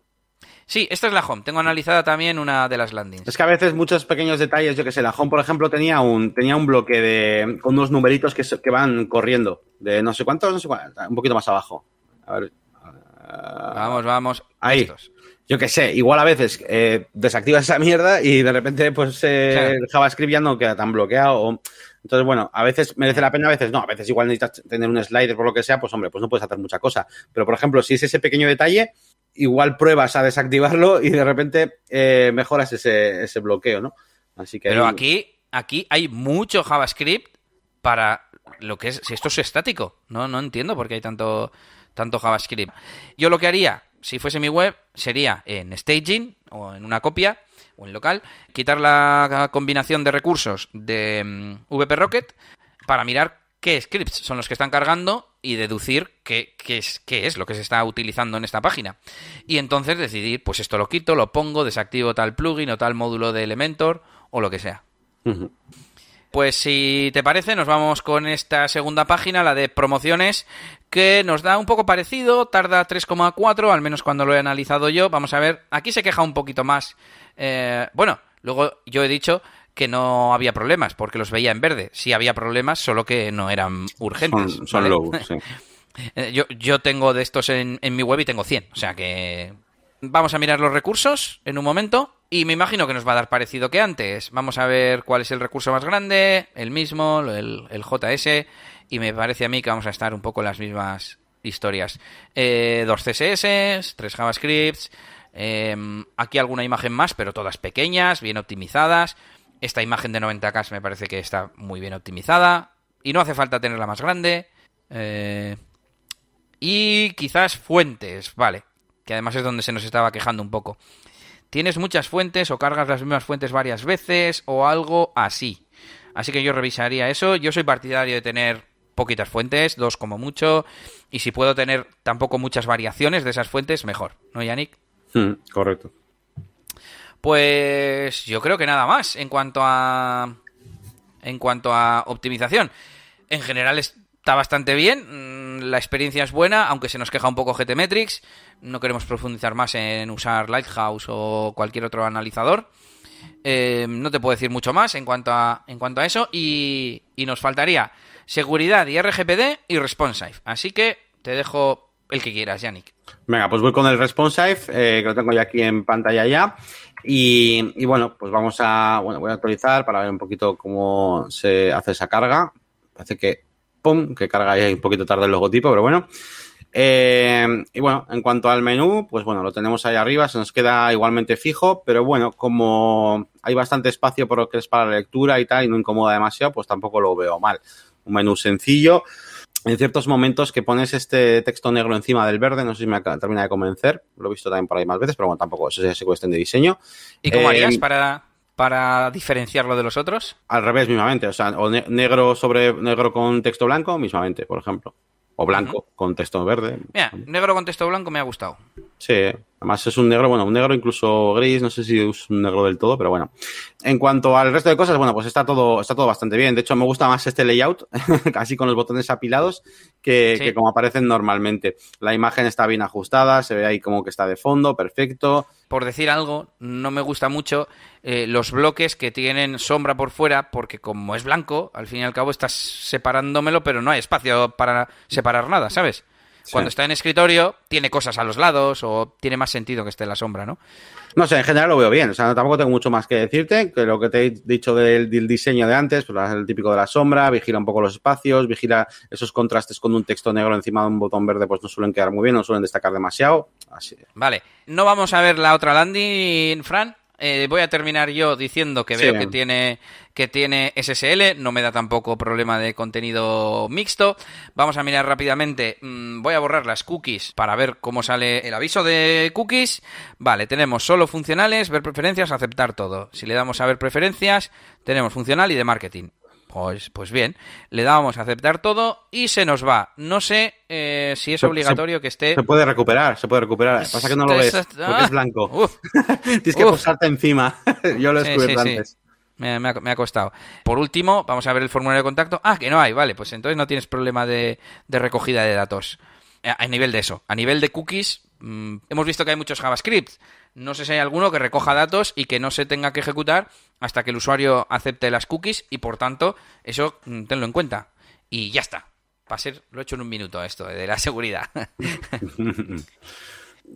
Sí, esta es la home. Tengo analizada también una de las landings. Es que a veces muchos pequeños detalles, yo que sé, la home, por ejemplo, tenía un, tenía un bloque de, con unos numeritos que, que van corriendo, de no sé cuántos, no sé cuántos, un poquito más abajo. A ver. vamos, vamos. Ahí. Yo que sé, igual a veces eh, desactivas esa mierda y de repente pues eh, el JavaScript ya no queda tan bloqueado. Entonces, bueno, a veces merece la pena, a veces no. A veces igual necesitas tener un slider por lo que sea, pues hombre, pues no puedes hacer mucha cosa. Pero, por ejemplo, si es ese pequeño detalle, igual pruebas a desactivarlo y de repente eh, mejoras ese, ese, bloqueo, ¿no? Así que Pero aquí, aquí hay mucho JavaScript para lo que es. Si esto es estático, no, no entiendo por qué hay tanto, tanto JavaScript. Yo lo que haría, si fuese mi web, sería en staging o en una copia o en local, quitar la combinación de recursos de mm, VP Rocket para mirar qué scripts son los que están cargando y deducir qué, es, qué es lo que se está utilizando en esta página. Y entonces decidir, pues esto lo quito, lo pongo, desactivo tal plugin o tal módulo de Elementor o lo que sea. Pues si te parece, nos vamos con esta segunda página, la de promociones, que nos da un poco parecido, tarda 3,4, al menos cuando lo he analizado yo. Vamos a ver, aquí se queja un poquito más. Eh, bueno, luego yo he dicho que no había problemas, porque los veía en verde. Sí había problemas, solo que no eran urgentes. Son, sí. Eh, yo, yo tengo de estos en, en mi web y tengo 100, o sea que Vamos a mirar los recursos en un momento y me imagino que nos va a dar parecido que antes. Vamos a ver cuál es el recurso más grande, el mismo, el, JS, y me parece a mí que vamos a estar un poco en las mismas historias. Eh, dos CSS, tres JavaScripts, em, aquí alguna imagen más, pero todas pequeñas, bien optimizadas. Esta imagen de 90K me parece que está muy bien optimizada y no hace falta tenerla más grande. Eh, y quizás fuentes, vale que además es donde se nos estaba quejando un poco. Tienes muchas fuentes o cargas las mismas fuentes varias veces o algo así. Así que yo revisaría eso. Yo soy partidario de tener poquitas fuentes, dos como mucho, y si puedo tener tampoco muchas variaciones de esas fuentes, mejor. ¿No, Yannick? Hmm, correcto. Pues yo creo que nada más en cuanto a en cuanto a optimización. En general está bastante bien, mm, la experiencia es buena, aunque se nos queja un poco GTmetrix no queremos profundizar más en usar Lighthouse o cualquier otro analizador. Eh, no te puedo decir mucho más en cuanto a, en cuanto a eso y, nos faltaría seguridad y RGPD y responsive. Así que te dejo el que quieras, Yannick. Venga, pues voy con el responsive, eh, que lo tengo ya aquí en pantalla ya. Y, bueno, pues vamos a, bueno, voy a actualizar para ver un poquito cómo se hace esa carga. Parece que, pum, que carga ahí un poquito tarde el logotipo, pero bueno. Eh, y bueno, en cuanto al menú, pues bueno, lo tenemos ahí arriba, se nos queda igualmente fijo, pero bueno, como hay bastante espacio por lo que es para la lectura y tal, y no incomoda demasiado, pues tampoco lo veo mal. Un menú sencillo. En ciertos momentos que pones este texto negro encima del verde, no sé si me termina de convencer, lo he visto también por ahí más veces, pero bueno, tampoco, eso es cuestión de diseño. ¿Y cómo harías eh, para, para diferenciarlo de los otros? Al revés, mismamente, o sea, o negro sobre negro con texto blanco, mismamente, por ejemplo. O blanco, con texto verde. Mira, negro con texto blanco me ha gustado. Sí, además es un negro, bueno, un negro incluso gris, no sé si es un negro del todo, pero bueno. En cuanto al resto de cosas, bueno, pues está todo, está todo bastante bien. De hecho, me gusta más este layout, así con los botones apilados, que, que como aparecen normalmente. La imagen está bien ajustada, se ve ahí como que está de fondo, perfecto por decir algo, no me gusta mucho eh, los bloques que tienen sombra por fuera, porque como es blanco, al fin y al cabo estás separándomelo, pero no hay espacio para separar nada, ¿sabes? Cuando está en escritorio, tiene cosas a los lados o tiene más sentido que esté en la sombra, ¿no? No sé, en general lo veo bien. O sea, tampoco tengo mucho más que decirte que lo que te he dicho del, diseño de antes, pues el típico de la sombra, vigila un poco los espacios, vigila esos contrastes con un texto negro encima de un botón verde, pues no suelen quedar muy bien, no suelen destacar demasiado. Así. Vale. No vamos a ver la otra landing, Fran. Eh, voy a terminar yo diciendo que veo que tiene que tiene SSL, no me da tampoco problema de contenido mixto. Vamos a mirar rápidamente, mm, voy a borrar las cookies para ver cómo sale el aviso de cookies. Vale, tenemos solo funcionales, ver preferencias, aceptar todo. Si le damos a ver preferencias, tenemos funcional y de marketing. Pues, pues bien, le damos a aceptar todo y se nos va. No sé eh, si es obligatorio que esté. Se puede recuperar, se puede recuperar. Pasa que no lo ves porque es blanco. Tienes que posarte encima. Yo lo he descubierto antes. Me, ha, costado. Por último, vamos a ver el formulario de contacto. Ah, que no hay, vale, pues entonces no tienes problema de, de recogida de datos. A, a, nivel de eso. A nivel de cookies, mmm, hemos visto que hay muchos JavaScript. No sé si hay alguno que recoja datos y que no se tenga que ejecutar hasta que el usuario acepte las cookies y por tanto eso mm, tenlo en cuenta. Y ya está. Para ser, lo he hecho en un minuto esto de la seguridad.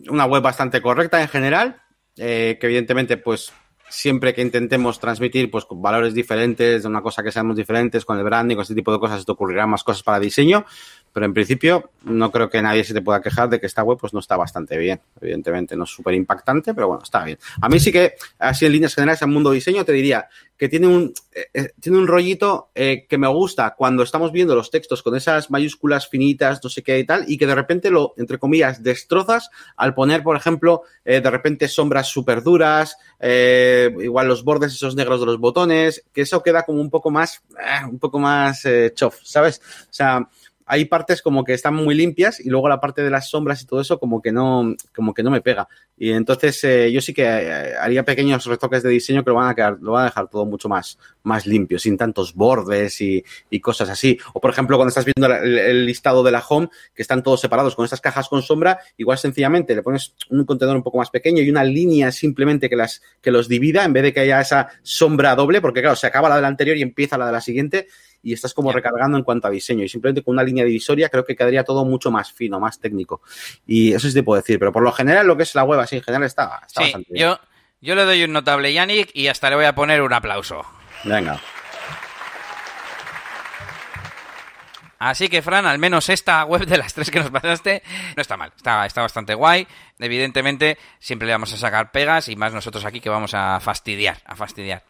Una web bastante correcta en general, eh, que evidentemente pues siempre que intentemos transmitir pues valores diferentes de una cosa que seamos diferentes con el branding, con este tipo de cosas, te ocurrirán más cosas para diseño, pero en principio no creo que nadie se te pueda quejar de que esta web pues no está bastante bien. Evidentemente no es súper impactante, pero bueno, está bien. A mí sí que, así en líneas generales, en mundo diseño, te diría que tiene un, eh, eh, tiene un rollito eh, que me gusta cuando estamos viendo los textos con esas mayúsculas finitas, no sé qué y tal, y que de repente lo, entre comillas, destrozas al poner, por ejemplo, de repente sombras súper duras, igual los bordes esos negros de los botones, que eso queda como un poco más, un poco más chof, ¿sabes? O sea, hay partes como que están muy limpias y luego la parte de las sombras y todo eso como que no, como que no me pega. Y entonces eh, yo sí que eh, haría pequeños retoques de diseño que lo van a quedar, lo van a dejar todo mucho más, más limpio, sin tantos bordes y, cosas así. O por ejemplo, cuando estás viendo el, el, listado de la home, que están todos separados con estas cajas con sombra, igual sencillamente le pones un contenedor un poco más pequeño y una línea simplemente que las, que los divida en vez de que haya esa sombra doble, porque claro, se acaba la de la anterior y empieza la de la siguiente y estás como recargando en cuanto a diseño. Y simplemente con una línea divisoria creo que quedaría todo mucho más fino, más técnico. Y eso sí te puedo decir, pero por lo general lo que es la web así en general está, está sí, bastante bien. Yo, yo le doy un notable Yannick y hasta le voy a poner un aplauso. Venga. Así que, Fran, al menos esta web de las tres que nos pasaste no está mal. Está, está bastante guay. Evidentemente, siempre le vamos a sacar pegas y más nosotros aquí que vamos a fastidiar, a fastidiar.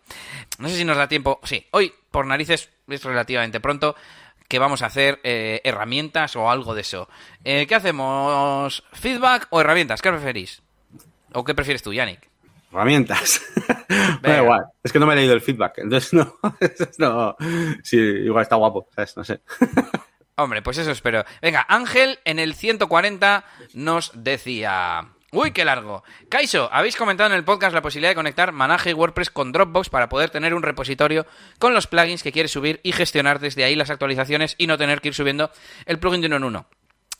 No sé si nos da tiempo. Sí, hoy, por narices, es relativamente pronto que vamos a hacer eh, herramientas o algo de eso. Eh, ¿Qué hacemos? ¿Feedback o herramientas? ¿Qué preferís? ¿O qué prefieres tú, Yannick? herramientas. bueno, igual. Es que no me he leído el feedback. Entonces, no. no. Sí, igual está guapo. ¿sabes? No sé. Hombre, pues eso espero. Venga, Ángel en el 140 nos decía. Uy, qué largo. Kaiso, habéis comentado en el podcast la posibilidad de conectar Manage WordPress con Dropbox para poder tener un repositorio con los plugins que quieres subir y gestionar desde ahí las actualizaciones y no tener que ir subiendo el plugin de uno en uno.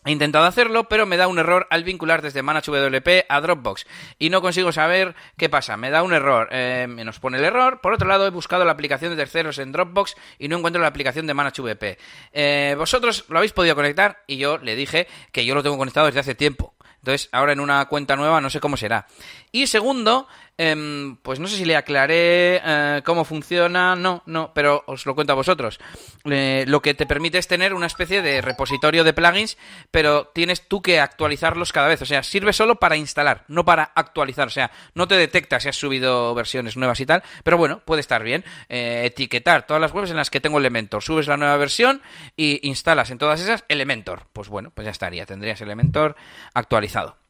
He intentado hacerlo, pero me da un error al vincular desde ManageWP a Dropbox y no consigo saber qué pasa. Me da un error, eh, me nos pone el error. Por otro lado, he buscado la aplicación de terceros en Dropbox y no encuentro la aplicación de ManageWP. Eh, vosotros lo habéis podido conectar y yo le dije que yo lo tengo conectado desde hace tiempo. Entonces, ahora en una cuenta nueva no sé cómo será. Y segundo, eh, pues no sé si le aclaré eh, cómo funciona, no, no, pero os lo cuento a vosotros. Lo que te permite es tener una especie de repositorio de plugins, pero tienes tú que actualizarlos cada vez. O sea, sirve solo para instalar, no para actualizar. O sea, no te detecta si has subido versiones nuevas y tal, pero bueno, puede estar bien. Eh, etiquetar todas las webs en las que tengo Elementor. Subes la nueva versión y instalas en todas esas Elementor. Pues bueno, pues ya estaría, tendrías Elementor actualizado.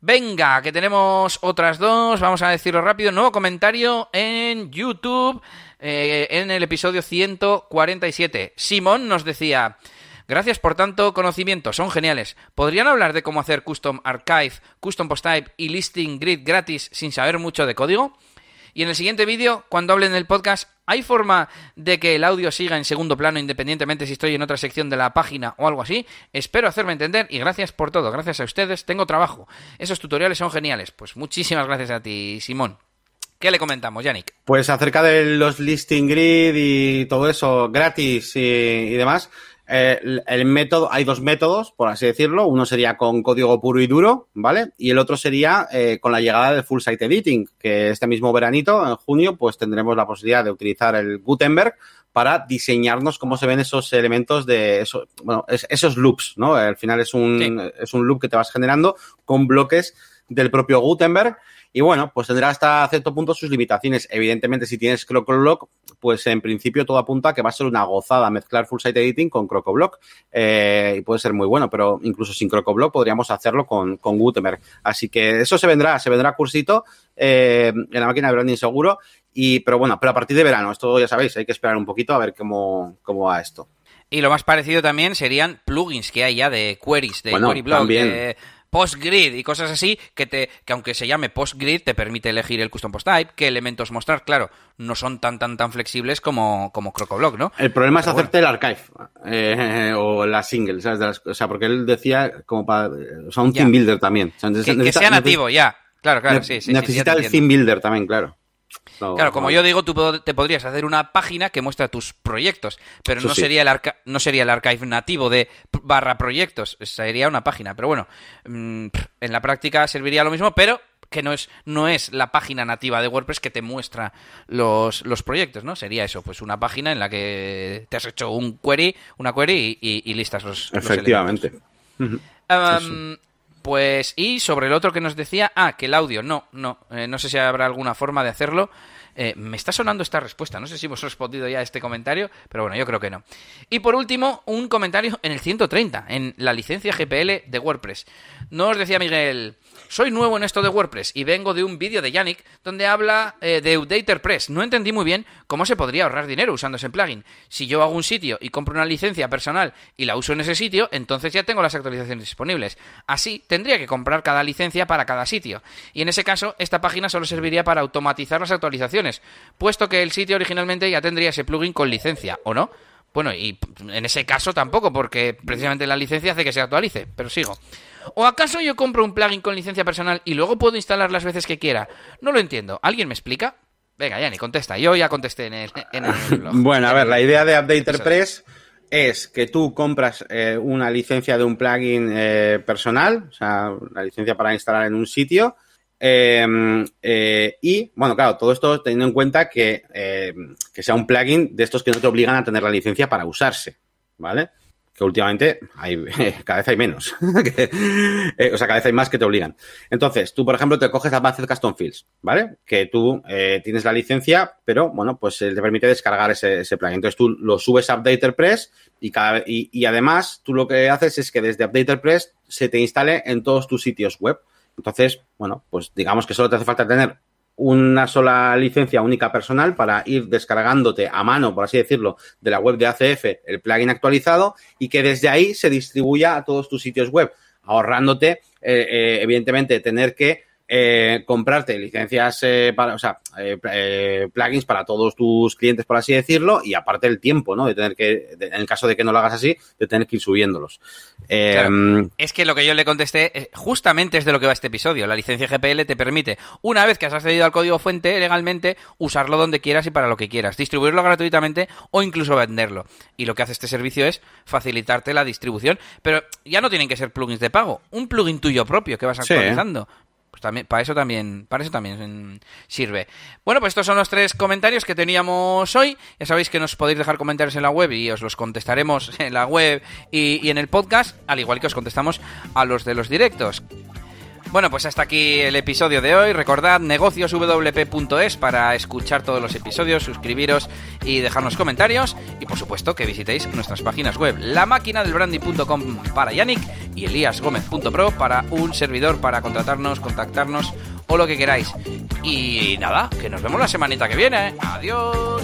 Venga, que tenemos otras dos, vamos a decirlo rápido. Nuevo comentario en YouTube eh, en el episodio 147. Simón nos decía... Gracias por tanto conocimiento, son geniales. ¿Podrían hablar de cómo hacer custom archive, custom post type y listing grid gratis sin saber mucho de código? Y en el siguiente vídeo, cuando hablen del podcast, ¿hay forma de que el audio siga en segundo plano independientemente si estoy en otra sección de la página o algo así? Espero hacerme entender y gracias por todo. Gracias a ustedes tengo trabajo. Esos tutoriales son geniales. Pues muchísimas gracias a ti, Simón. ¿Qué le comentamos, Yannick? Pues acerca de los listing grid y todo eso gratis y, demás, eh, el, el, método, hay dos métodos, por así decirlo. Uno sería con código puro y duro, ¿vale? Y el otro sería eh, con la llegada del Full Site Editing, que este mismo veranito, en junio, pues tendremos la posibilidad de utilizar el Gutenberg para diseñarnos cómo se ven esos elementos de eso, bueno, es, esos loops, ¿no? Al final es un, sí. es un loop que te vas generando con bloques del propio Gutenberg. Y bueno, pues tendrá hasta cierto punto sus limitaciones. Evidentemente, si tienes CrocoBlock, pues en principio todo apunta a que va a ser una gozada mezclar Full Site Editing con CrocoBlock. Eh, y puede ser muy bueno, pero incluso sin CrocoBlock podríamos hacerlo con, con Gutenberg. Así que eso se vendrá, se vendrá cursito eh, en la máquina de branding seguro. Y, pero bueno, pero a partir de verano, esto ya sabéis, hay que esperar un poquito a ver cómo, cómo va esto. Y lo más parecido también serían plugins que hay ya de queries, de bueno, QueryBlock, también. de PostGrid y cosas así que te que aunque se llame PostGrid te permite elegir el custom post type, qué elementos mostrar, claro, no son tan tan tan flexibles como como CrocoBlock, ¿no? El problema es hacerte bueno. el archive eh, o la single, ¿sabes? Las, o sea, porque él decía como para o sea, un ya. team builder también. O sea, que, necesita, que, sea nativo ya. Claro, claro, sí, sí Necesita sí, el theme builder también, claro. No, claro, como no. yo digo, tú te podrías hacer una página que muestra tus proyectos, pero no, sí. sería el arca no sería el archive nativo de barra proyectos, sería una página. Pero bueno, mmm, en la práctica serviría lo mismo, pero que no es, no es la página nativa de WordPress que te muestra los, los proyectos, ¿no? Sería eso, pues una página en la que te has hecho un query, una query y, y, y listas los. Efectivamente. Los um, pues, y sobre el otro que nos decía, ah, que el audio, no, no, eh, no sé si habrá alguna forma de hacerlo. Eh, me está sonando esta respuesta, no sé si hemos respondido ya a este comentario, pero bueno, yo creo que no. Y por último, un comentario en el 130, en la licencia GPL de WordPress. Nos decía Miguel, soy nuevo en esto de WordPress y vengo de un vídeo de Yannick donde habla eh, de Updater Press. No entendí muy bien cómo se podría ahorrar dinero usando ese plugin. Si yo hago un sitio y compro una licencia personal y la uso en ese sitio, entonces ya tengo las actualizaciones disponibles. Así, tendría que comprar cada licencia para cada sitio. Y en ese caso, esta página solo serviría para automatizar las actualizaciones, puesto que el sitio originalmente ya tendría ese plugin con licencia, ¿o no? Bueno, y en ese caso tampoco, porque precisamente la licencia hace que se actualice, pero sigo. ¿O acaso yo compro un plugin con licencia personal y luego puedo instalar las veces que quiera? No lo entiendo. ¿Alguien me explica? Venga, Yanni, contesta. Yo ya contesté en el, blog. bueno, a ver, la idea de UpdaterPress es que tú compras eh, una licencia de un plugin eh, personal, o sea, la licencia para instalar en un sitio, em, eh, y, bueno, claro, todo esto teniendo en cuenta que, que sea un plugin de estos que no te obligan a tener la licencia para usarse, ¿vale? que últimamente hay, cada vez hay menos. Eh, o sea, cada vez hay más que te obligan. Entonces, tú, por ejemplo, te coges Advanced Custom Fields, ¿vale? Que tú eh, tienes la licencia, pero bueno, pues te permite descargar ese, ese plugin. Entonces tú lo subes a UpdaterPress y, cada, y, y además tú lo que haces es que desde UpdaterPress se te instale en todos tus sitios web. Entonces, bueno, pues digamos que solo te hace falta tener una sola licencia única personal para ir descargándote a mano, por así decirlo, de la web de ACF el plugin actualizado y que desde ahí se distribuya a todos tus sitios web, ahorrándote, eh, eh, evidentemente, tener que eh, comprarte licencias eh, para, o sea, eh, eh, plugins para todos tus clientes, por así decirlo, y aparte el tiempo, ¿no? De tener que, de, en el caso de que no lo hagas así, de tener que ir subiéndolos. Claro. Es que lo que yo le contesté justamente es de lo que va este episodio. La licencia GPL te permite, una vez que has accedido al código fuente legalmente, usarlo donde quieras y para lo que quieras, distribuirlo gratuitamente o incluso venderlo. Y lo que hace este servicio es facilitarte la distribución, pero ya no tienen que ser plugins de pago, un plugin tuyo propio que vas actualizando. Sí. Pues también, para eso también, para eso también sirve. Bueno, pues estos son los tres comentarios que teníamos hoy. Ya sabéis que nos podéis dejar comentarios en la web y os los contestaremos en la web y, y en el podcast, al igual que os contestamos a los de los directos. Bueno, pues hasta aquí el episodio de hoy. Recordad negocioswp.es para escuchar todos los episodios, suscribiros y dejarnos comentarios. Y por supuesto que visitéis nuestras páginas web, la máquina del branding.com para Yannick y eliasgomez.pro para un servidor para contratarnos, contactarnos o lo que queráis. Y nada, que nos vemos la semanita que viene. Adiós.